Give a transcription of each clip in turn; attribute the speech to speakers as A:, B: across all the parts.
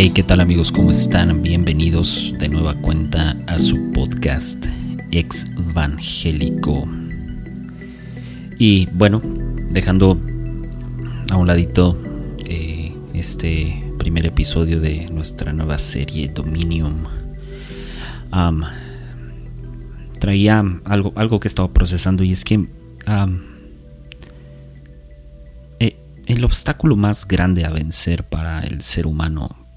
A: Hey, ¿qué tal amigos? ¿Cómo están? Bienvenidos de nueva cuenta a su podcast Evangélico. Y bueno, dejando a un ladito eh, este primer episodio de nuestra nueva serie Dominium, traía algo, algo que estaba procesando y es que eh, el obstáculo más grande a vencer para el ser humano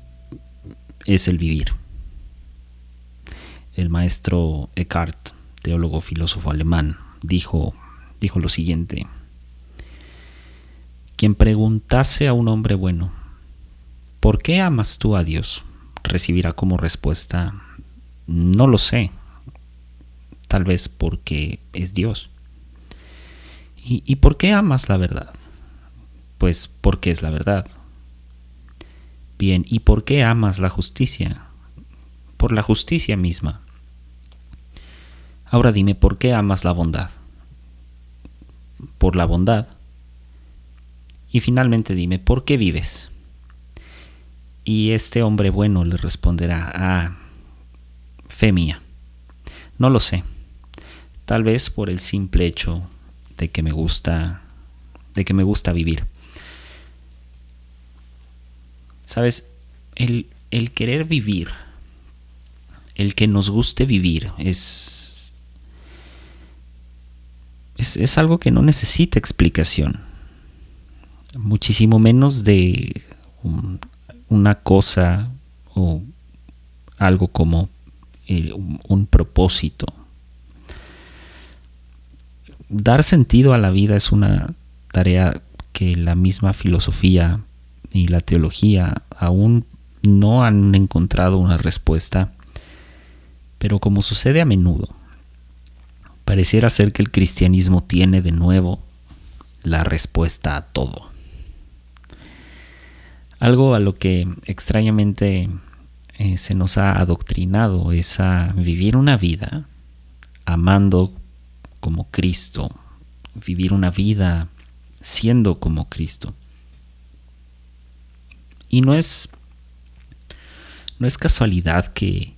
A: es el vivir. El maestro Eckhart, teólogo filósofo alemán, dijo, dijo lo siguiente. Quien preguntase a un hombre bueno, ¿por qué amas tú a Dios? recibirá como respuesta, no lo sé, tal vez porque es Dios. ¿Y, ¿Y, por qué amas la verdad? Pues porque es la verdad. ¿Y por qué amas la justicia? Por la justicia misma. Ahora dime, ¿por qué amas la bondad? Por la bondad. Y finalmente dime, ¿por qué vives? Y este hombre bueno le responderá, ah, fe mía. No lo sé. Tal vez por el simple hecho de que me gusta, de que me gusta vivir. Sabes, el, querer vivir, el que nos guste vivir, es, es, algo que no necesita explicación. Muchísimo menos de una cosa o algo como un propósito. Dar sentido a la vida es una tarea que la misma filosofía y la teología aún no han encontrado una respuesta, pero como sucede a menudo, pareciera ser que el cristianismo tiene de nuevo la respuesta a todo. Algo a lo que extrañamente eh, se nos ha adoctrinado es a vivir una vida amando como Cristo, vivir una vida siendo como Cristo. Y no es, no es casualidad que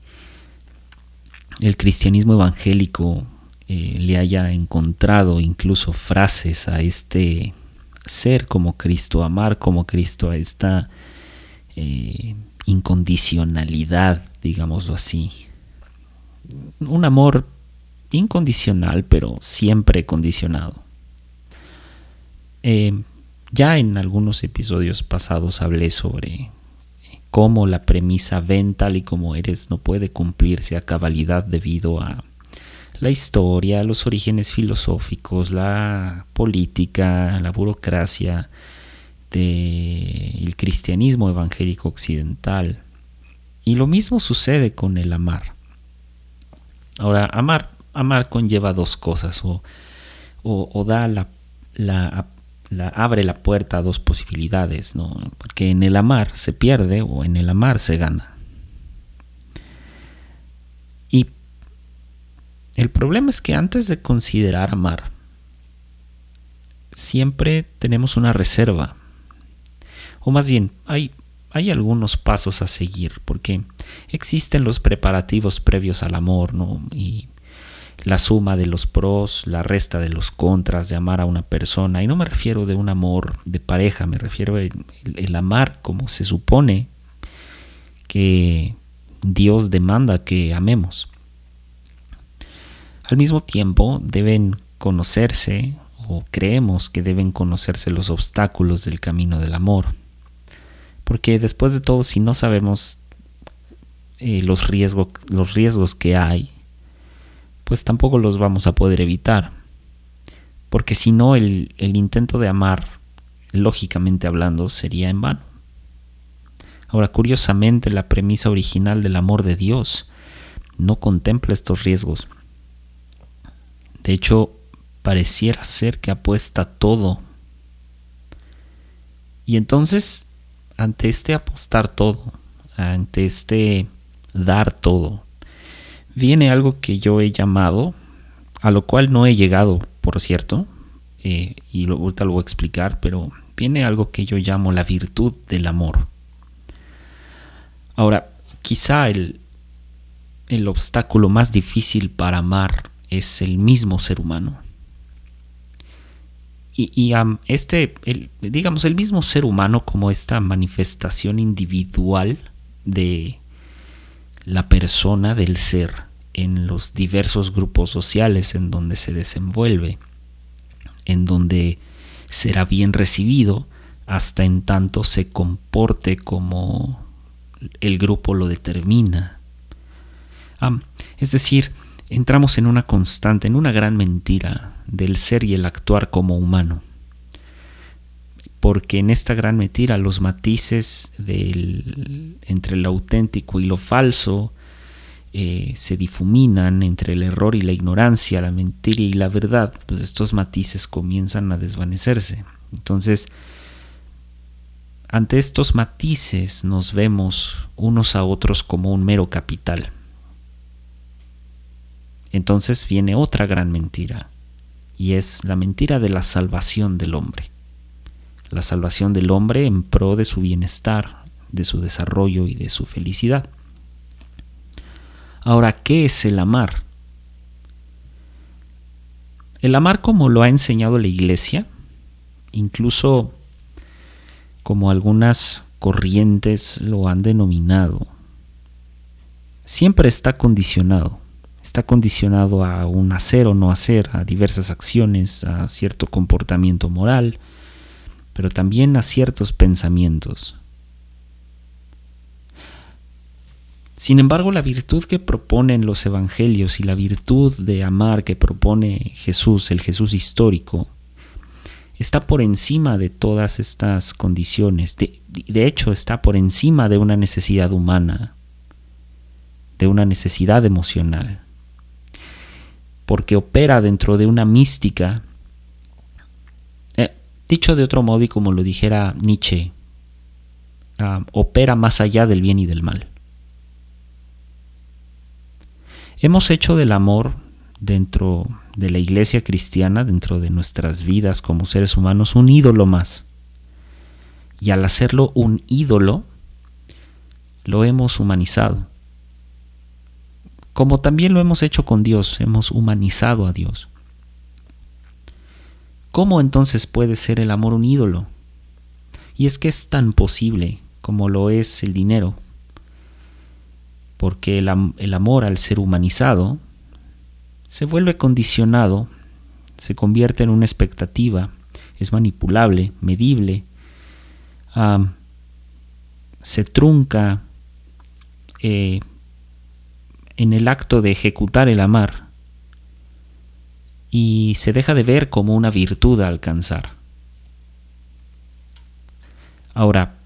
A: el cristianismo evangélico eh, le haya encontrado incluso frases a este ser como Cristo, amar como Cristo, a esta eh, incondicionalidad, digámoslo así. Un amor incondicional, pero siempre condicionado. Eh, ya en algunos episodios pasados hablé sobre cómo la premisa ven tal y como eres no puede cumplirse a cabalidad debido a la historia, los orígenes filosóficos, la política, la burocracia del cristianismo evangélico occidental. Y lo mismo sucede con el amar. Ahora, amar, amar conlleva dos cosas, o, o, da la, la abre la puerta a dos posibilidades, ¿no? Porque en el amar se pierde o en el amar se gana. Y el problema es que antes de considerar amar, siempre tenemos una reserva. O más bien, hay, hay algunos pasos a seguir, porque existen los preparativos previos al amor, ¿no? Y la suma de los pros, la resta de los contras de amar a una persona. Y no me refiero de un amor de pareja, me refiero el, el amar como se supone que Dios demanda que amemos. Al mismo tiempo deben conocerse o creemos que deben conocerse los obstáculos del camino del amor. Porque después de todo, si no sabemos eh, los, los riesgos que hay, pues tampoco los vamos a poder evitar. Porque si no, el, intento de amar, lógicamente hablando, sería en vano. Ahora, curiosamente, la premisa original del amor de Dios no contempla estos riesgos. De hecho, pareciera ser que apuesta todo. Y entonces, ante este apostar todo, ante este dar todo, viene algo que yo he llamado, a lo cual no he llegado, por cierto, eh, y lo, ahorita lo voy a explicar, pero viene algo que yo llamo la virtud del amor. Ahora, quizá el, el obstáculo más difícil para amar es el mismo ser humano. Y, este, digamos, el mismo ser humano como esta manifestación individual de la persona del ser en los diversos grupos sociales en donde se desenvuelve, en donde será bien recibido hasta en tanto se comporte como el grupo lo determina. es decir, entramos en una constante, en una gran mentira del ser y el actuar como humano. Porque en esta gran mentira los matices entre lo auténtico y lo falso eh, se difuminan entre el error y la ignorancia, la mentira y la verdad, pues estos matices comienzan a desvanecerse. Entonces, ante estos matices nos vemos unos a otros como un mero capital. Entonces viene otra gran mentira, y es la mentira de la salvación del hombre. La salvación del hombre en pro de su bienestar, de su desarrollo y de su felicidad. Ahora, ¿qué es el amar? El amar como lo ha enseñado la iglesia, incluso como algunas corrientes lo han denominado, siempre está condicionado está condicionado a un hacer o no hacer, a diversas acciones, a cierto comportamiento moral, pero también a ciertos pensamientos. Sin embargo, la virtud que proponen los evangelios y la virtud de amar que propone Jesús, el Jesús histórico, está por encima de todas estas condiciones. De, de, hecho, está por encima de una necesidad humana, de una necesidad emocional porque opera dentro de una mística. Dicho de otro modo y como lo dijera Nietzsche, ah, opera más allá del bien y del mal. Hemos hecho del amor dentro de la iglesia cristiana, dentro de nuestras vidas como seres humanos, un ídolo más. Y al hacerlo un ídolo, lo hemos humanizado como también lo hemos hecho con Dios, hemos humanizado a Dios. ¿Cómo entonces puede ser el amor un ídolo? Y es que es tan posible como lo es el dinero, porque el, amor al ser humanizado se vuelve condicionado, se convierte en una expectativa, es manipulable, medible, se trunca, eh, en el acto de ejecutar el amar y se deja de ver como una virtud a alcanzar. Ahora,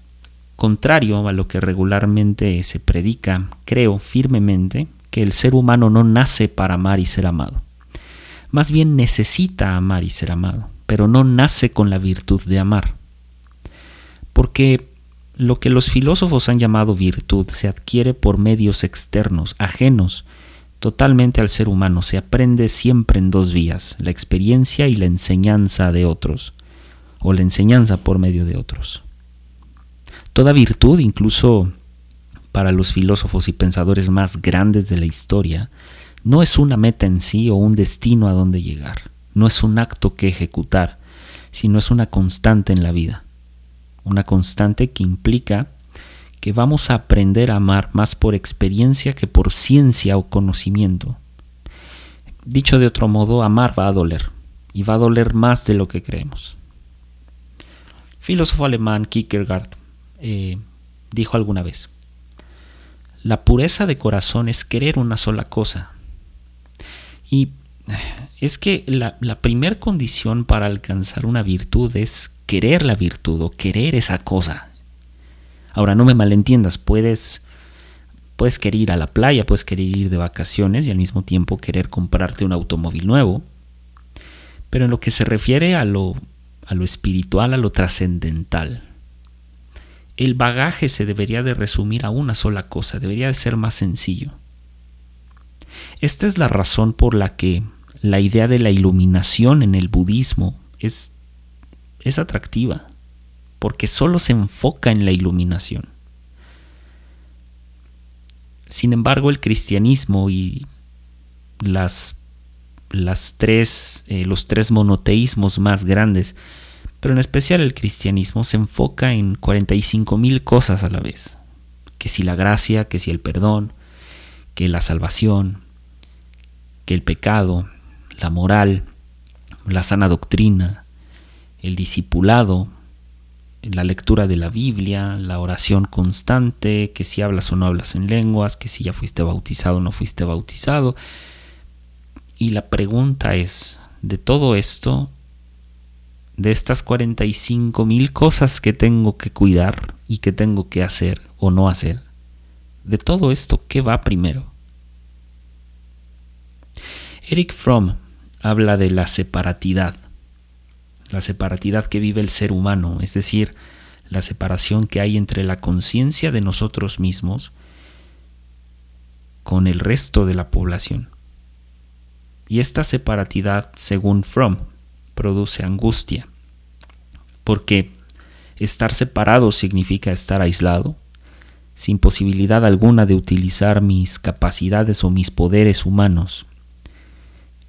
A: contrario a lo que regularmente se predica, creo firmemente que el ser humano no nace para amar y ser amado. Más bien necesita amar y ser amado, pero no nace con la virtud de amar. Porque lo que los filósofos han llamado virtud se adquiere por medios externos, ajenos totalmente al ser humano. Se aprende siempre en dos vías, la experiencia y la enseñanza de otros, o la enseñanza por medio de otros. Toda virtud, incluso para los filósofos y pensadores más grandes de la historia, no es una meta en sí o un destino a donde llegar, no es un acto que ejecutar, sino es una constante en la vida una constante que implica que vamos a aprender a amar más por experiencia que por ciencia o conocimiento. Dicho de otro modo, amar va a doler, y va a doler más de lo que creemos. Filósofo alemán Kierkegaard eh, dijo alguna vez, la pureza de corazón es querer una sola cosa. Y es que la, la primer condición para alcanzar una virtud es querer la virtud o querer esa cosa. Ahora, no me malentiendas, puedes, puedes querer ir a la playa, puedes querer ir de vacaciones y al mismo tiempo querer comprarte un automóvil nuevo. Pero en lo que se refiere a lo, a lo espiritual, a lo trascendental, el bagaje se debería de resumir a una sola cosa, debería de ser más sencillo. Esta es la razón por la que la idea de la iluminación en el budismo es es atractiva, porque solo se enfoca en la iluminación. Sin embargo, el cristianismo y las, las tres, eh, los tres monoteísmos más grandes, pero en especial el cristianismo, se enfoca en 45 mil cosas a la vez. Que si la gracia, que si el perdón, que la salvación, que el pecado, la moral, la sana doctrina, el discipulado, la lectura de la Biblia, la oración constante, que si hablas o no hablas en lenguas, que si ya fuiste bautizado o no fuiste bautizado. Y la pregunta es, de todo esto, de estas 45 mil cosas que tengo que cuidar y que tengo que hacer o no hacer, de todo esto, ¿qué va primero? Eric Fromm habla de la separatidad la separatidad que vive el ser humano, es decir, la separación que hay entre la conciencia de nosotros mismos con el resto de la población. Y esta separatidad, según Fromm, produce angustia, porque estar separado significa estar aislado, sin posibilidad alguna de utilizar mis capacidades o mis poderes humanos.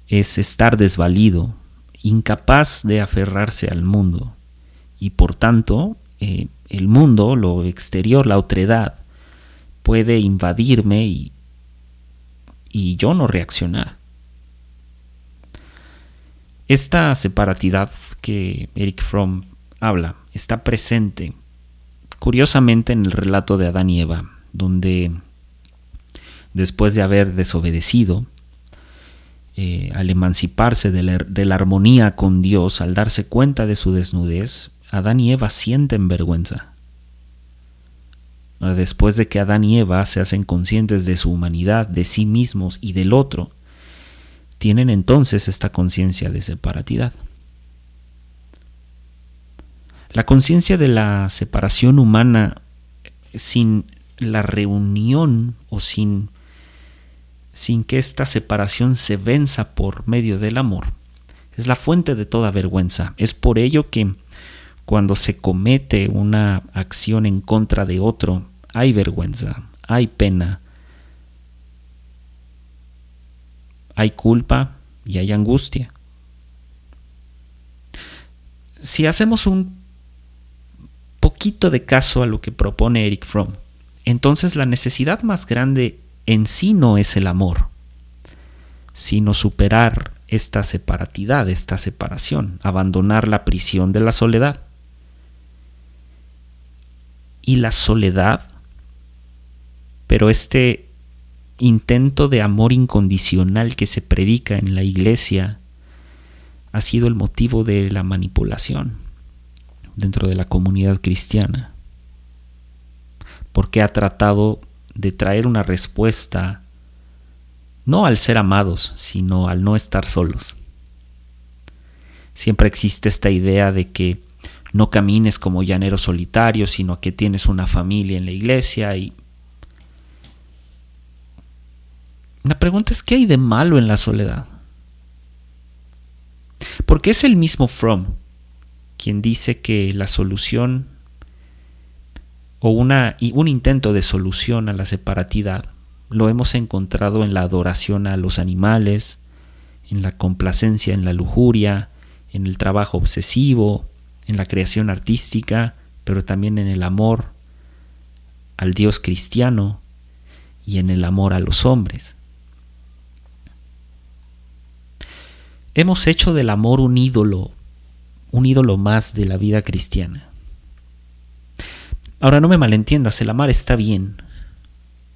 A: Es estar desvalido, incapaz de aferrarse al mundo y por tanto eh, el mundo, lo exterior, la otredad, puede invadirme y, y yo no reaccionar. Esta separatidad que Eric Fromm habla está presente curiosamente en el relato de Adán y Eva, donde después de haber desobedecido, eh, al emanciparse de la, armonía con Dios, al darse cuenta de su desnudez, Adán y Eva sienten vergüenza. Después de que Adán y Eva se hacen conscientes de su humanidad, de sí mismos y del otro, tienen entonces esta conciencia de separatidad. La conciencia de la separación humana sin la reunión o sin sin que esta separación se venza por medio del amor. Es la fuente de toda vergüenza. Es por ello que cuando se comete una acción en contra de otro, hay vergüenza, hay pena, hay culpa y hay angustia. Si hacemos un poquito de caso a lo que propone Eric Fromm, entonces la necesidad más grande en sí no es el amor, sino superar esta separatidad, esta separación, abandonar la prisión de la soledad. Y la soledad, pero este intento de amor incondicional que se predica en la iglesia ha sido el motivo de la manipulación dentro de la comunidad cristiana, porque ha tratado de traer una respuesta no al ser amados, sino al no estar solos. Siempre existe esta idea de que no camines como llanero solitario, sino que tienes una familia en la iglesia y la pregunta es ¿qué hay de malo en la soledad? Porque es el mismo Fromm quien dice que la solución o una, un intento de solución a la separatidad lo hemos encontrado en la adoración a los animales, en la complacencia en la lujuria, en el trabajo obsesivo, en la creación artística, pero también en el amor al Dios cristiano y en el amor a los hombres. Hemos hecho del amor un ídolo, un ídolo más de la vida cristiana. Ahora no me malentiendas, el amar está bien,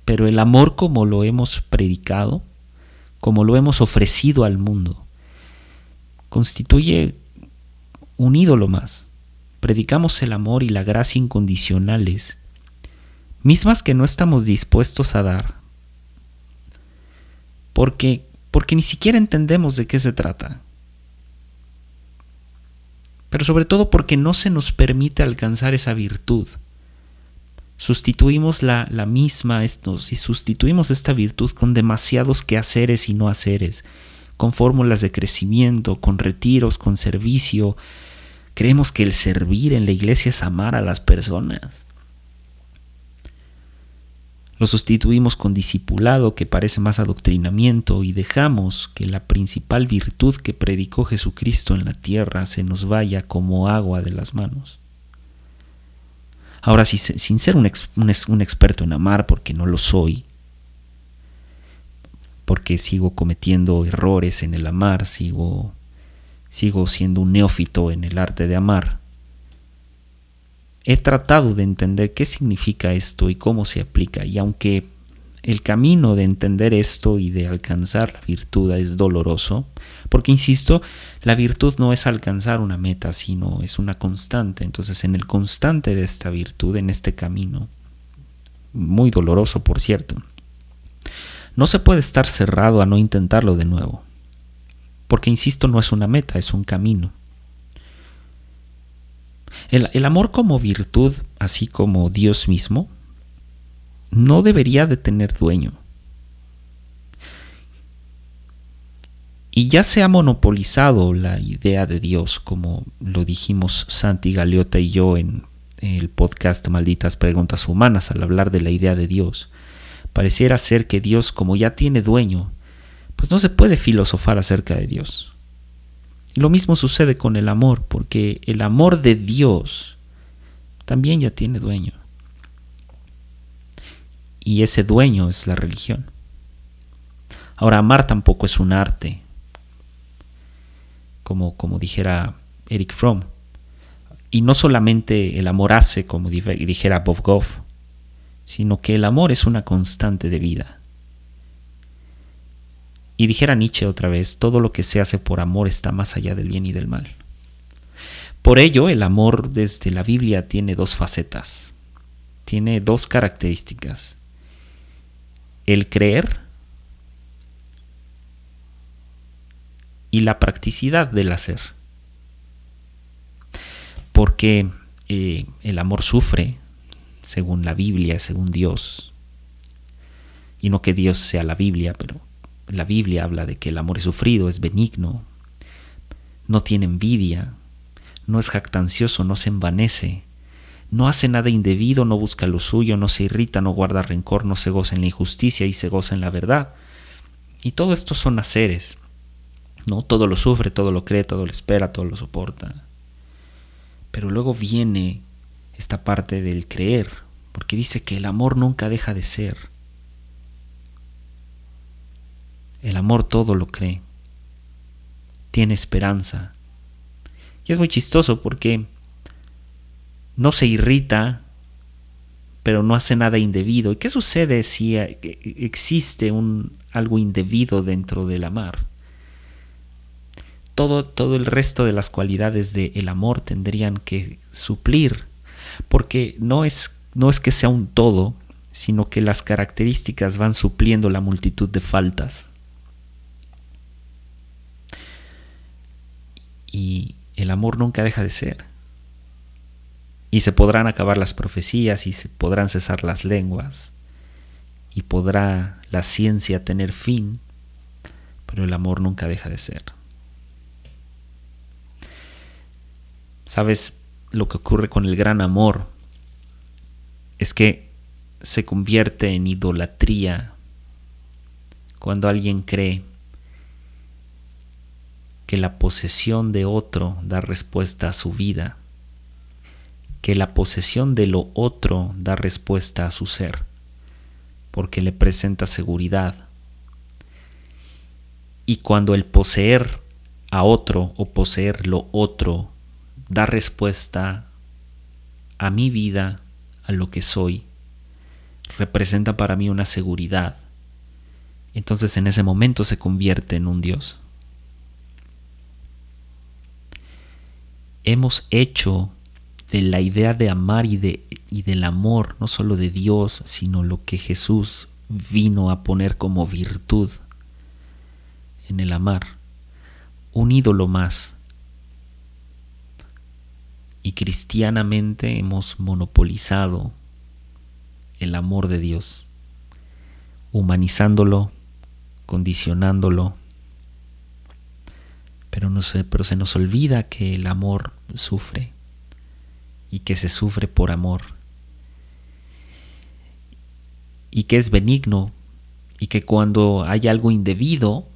A: pero el amor como lo hemos predicado, como lo hemos ofrecido al mundo, constituye un ídolo más. Predicamos el amor y la gracia incondicionales, mismas que no estamos dispuestos a dar, porque, porque ni siquiera entendemos de qué se trata pero sobre todo porque no se nos permite alcanzar esa virtud sustituimos la, misma, esto, si sustituimos esta virtud con demasiados quehaceres y no haceres, con fórmulas de crecimiento, con retiros, con servicio, creemos que el servir en la iglesia es amar a las personas. Lo sustituimos con discipulado que parece más adoctrinamiento y dejamos que la principal virtud que predicó Jesucristo en la tierra se nos vaya como agua de las manos. Ahora, sin ser un, un experto en amar, porque no lo soy, porque sigo cometiendo errores en el amar, sigo, sigo siendo un neófito en el arte de amar, he tratado de entender qué significa esto y cómo se aplica. Y aunque el camino de entender esto y de alcanzar la virtud es doloroso, porque insisto, la virtud no es alcanzar una meta, sino es una constante. Entonces, en el constante de esta virtud, en este camino, muy doloroso por cierto, no se puede estar cerrado a no intentarlo de nuevo. Porque, insisto, no es una meta, es un camino. El, amor como virtud, así como Dios mismo, no debería de tener dueño. Y ya se ha monopolizado la idea de Dios, como lo dijimos Santi Galeota y yo en el podcast Malditas Preguntas Humanas al hablar de la idea de Dios. Pareciera ser que Dios, como ya tiene dueño, pues no se puede filosofar acerca de Dios. Lo mismo sucede con el amor, porque el amor de Dios también ya tiene dueño. Y ese dueño es la religión. Ahora, amar tampoco es un arte, como, como dijera Eric Fromm. Y no solamente el amor hace, como dijera Bob Goff, sino que el amor es una constante de vida. Y dijera Nietzsche otra vez, todo lo que se hace por amor está más allá del bien y del mal. Por ello, el amor desde la Biblia tiene dos facetas, tiene dos características. El creer y la practicidad del hacer. Porque eh, el amor sufre, según la Biblia, según Dios. Y no que Dios sea la Biblia, pero la Biblia habla de que el amor es sufrido, es benigno, no tiene envidia, no es jactancioso, no se envanece, no hace nada indebido, no busca lo suyo, no se irrita, no guarda rencor, no se goza en la injusticia y se goza en la verdad. Y todo esto son haceres. ¿no? Todo lo sufre, todo lo cree, todo lo espera, todo lo soporta. Pero luego viene esta parte del creer, porque dice que el amor nunca deja de ser. El amor todo lo cree. Tiene esperanza. Y es muy chistoso porque no se irrita, pero no hace nada indebido. ¿Y qué sucede si eh, existe un, algo indebido dentro del amar? Todo, todo el resto de las cualidades del amor tendrían que suplir, porque no es, no es que sea un todo, sino que las características van supliendo la multitud de faltas. y el amor nunca deja de ser. Y se podrán acabar las profecías y se podrán cesar las lenguas y podrá la ciencia tener fin, pero el amor nunca deja de ser. ¿Sabes lo que ocurre con el gran amor? Es que se convierte en idolatría cuando alguien cree que la posesión de otro da respuesta a su vida, que la posesión de lo otro da respuesta a su ser, porque le presenta seguridad. Y cuando el poseer a otro o poseer lo otro da respuesta a mi vida, a lo que soy, representa para mí una seguridad. Entonces en ese momento se convierte en un Dios. hemos hecho de la idea de amar y, de, y del amor, no solo de Dios, sino lo que Jesús vino a poner como virtud en el amar, un ídolo más. Y cristianamente hemos monopolizado el amor de Dios, humanizándolo, condicionándolo, pero, no pero se nos olvida que el amor sufre y que se sufre por amor. y que es benigno y que cuando hay algo indebido,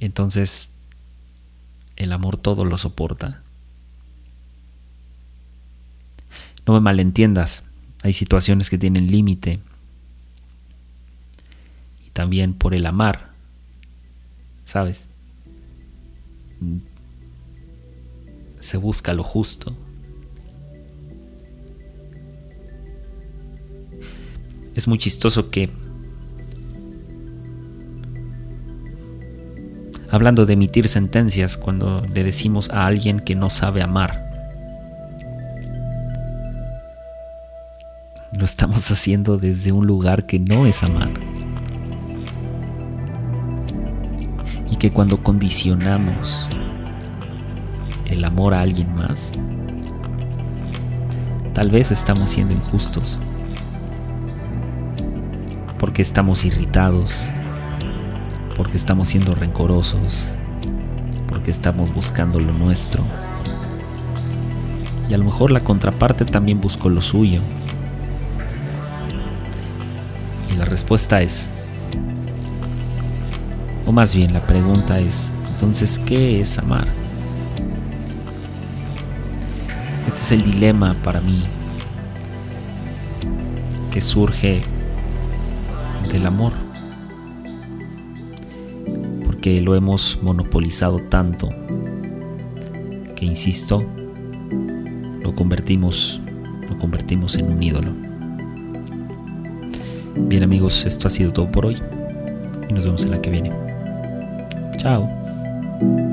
A: entonces el amor todo lo soporta. No me malentiendas, hay situaciones que tienen límite. Y también por el amar, ¿sabes? Se busca lo justo. Es muy chistoso que, hablando de emitir sentencias, cuando le decimos a alguien que no sabe amar, lo estamos haciendo desde un lugar que no es amar. Y que cuando condicionamos el amor a alguien más, tal vez estamos siendo injustos. Porque estamos irritados, porque estamos siendo rencorosos, porque estamos buscando lo nuestro. Y a lo mejor la contraparte también buscó lo suyo la respuesta es, o más bien la pregunta es, entonces, ¿qué es amar? Este es el dilema para mí que surge del amor, porque lo hemos monopolizado tanto que, insisto, lo convertimos, lo convertimos en un ídolo. Bien amigos, esto ha sido todo por hoy y nos vemos en la que viene. Chao.